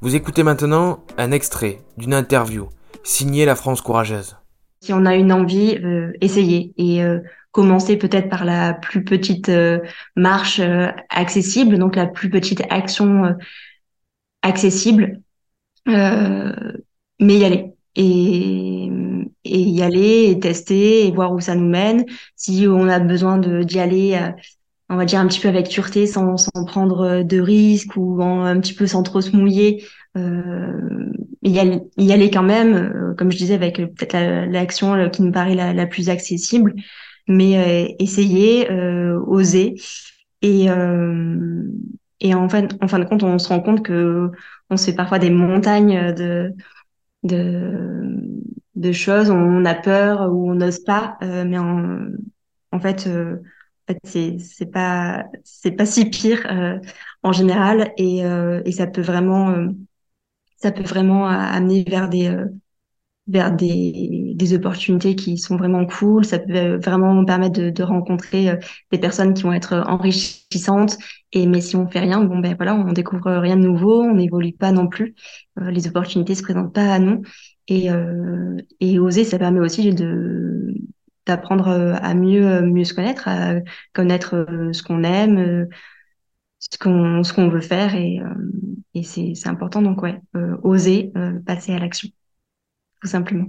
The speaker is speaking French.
Vous écoutez maintenant un extrait d'une interview signée La France courageuse. Si on a une envie, euh, essayez et euh, commencer peut-être par la plus petite euh, marche accessible, donc la plus petite action accessible, mais y aller et, et y aller et tester et voir où ça nous mène. Si on a besoin d'y aller on va dire un petit peu avec sûreté sans, sans prendre de risques ou un petit peu sans trop se mouiller. Euh, y, aller, y aller quand même comme je disais avec peut-être l'action qui nous paraît la, plus accessible. Mais euh, essayer, euh, oser. Et, euh, et en, fin, en fin de compte, on se rend compte que on se fait parfois des montagnes de, de, de choses, on a peur ou on n'ose pas, mais en, en fait, euh, fait c'est pas c'est pas si pire euh, en général et euh, et ça peut vraiment ça peut vraiment amener vers des vers des, des opportunités qui sont vraiment cool. Ça peut vraiment permettre de, de rencontrer euh, des personnes qui vont être enrichissantes. Et mais si on fait rien, bon ben voilà, on découvre rien de nouveau, on n'évolue pas non plus. Euh, les opportunités se présentent pas à nous. Et, euh, et oser, ça permet aussi de d'apprendre à mieux mieux se connaître, à connaître ce qu'on aime, ce qu'on veut faire et, et c'est c'est important donc ouais, oser passer à l'action tout simplement.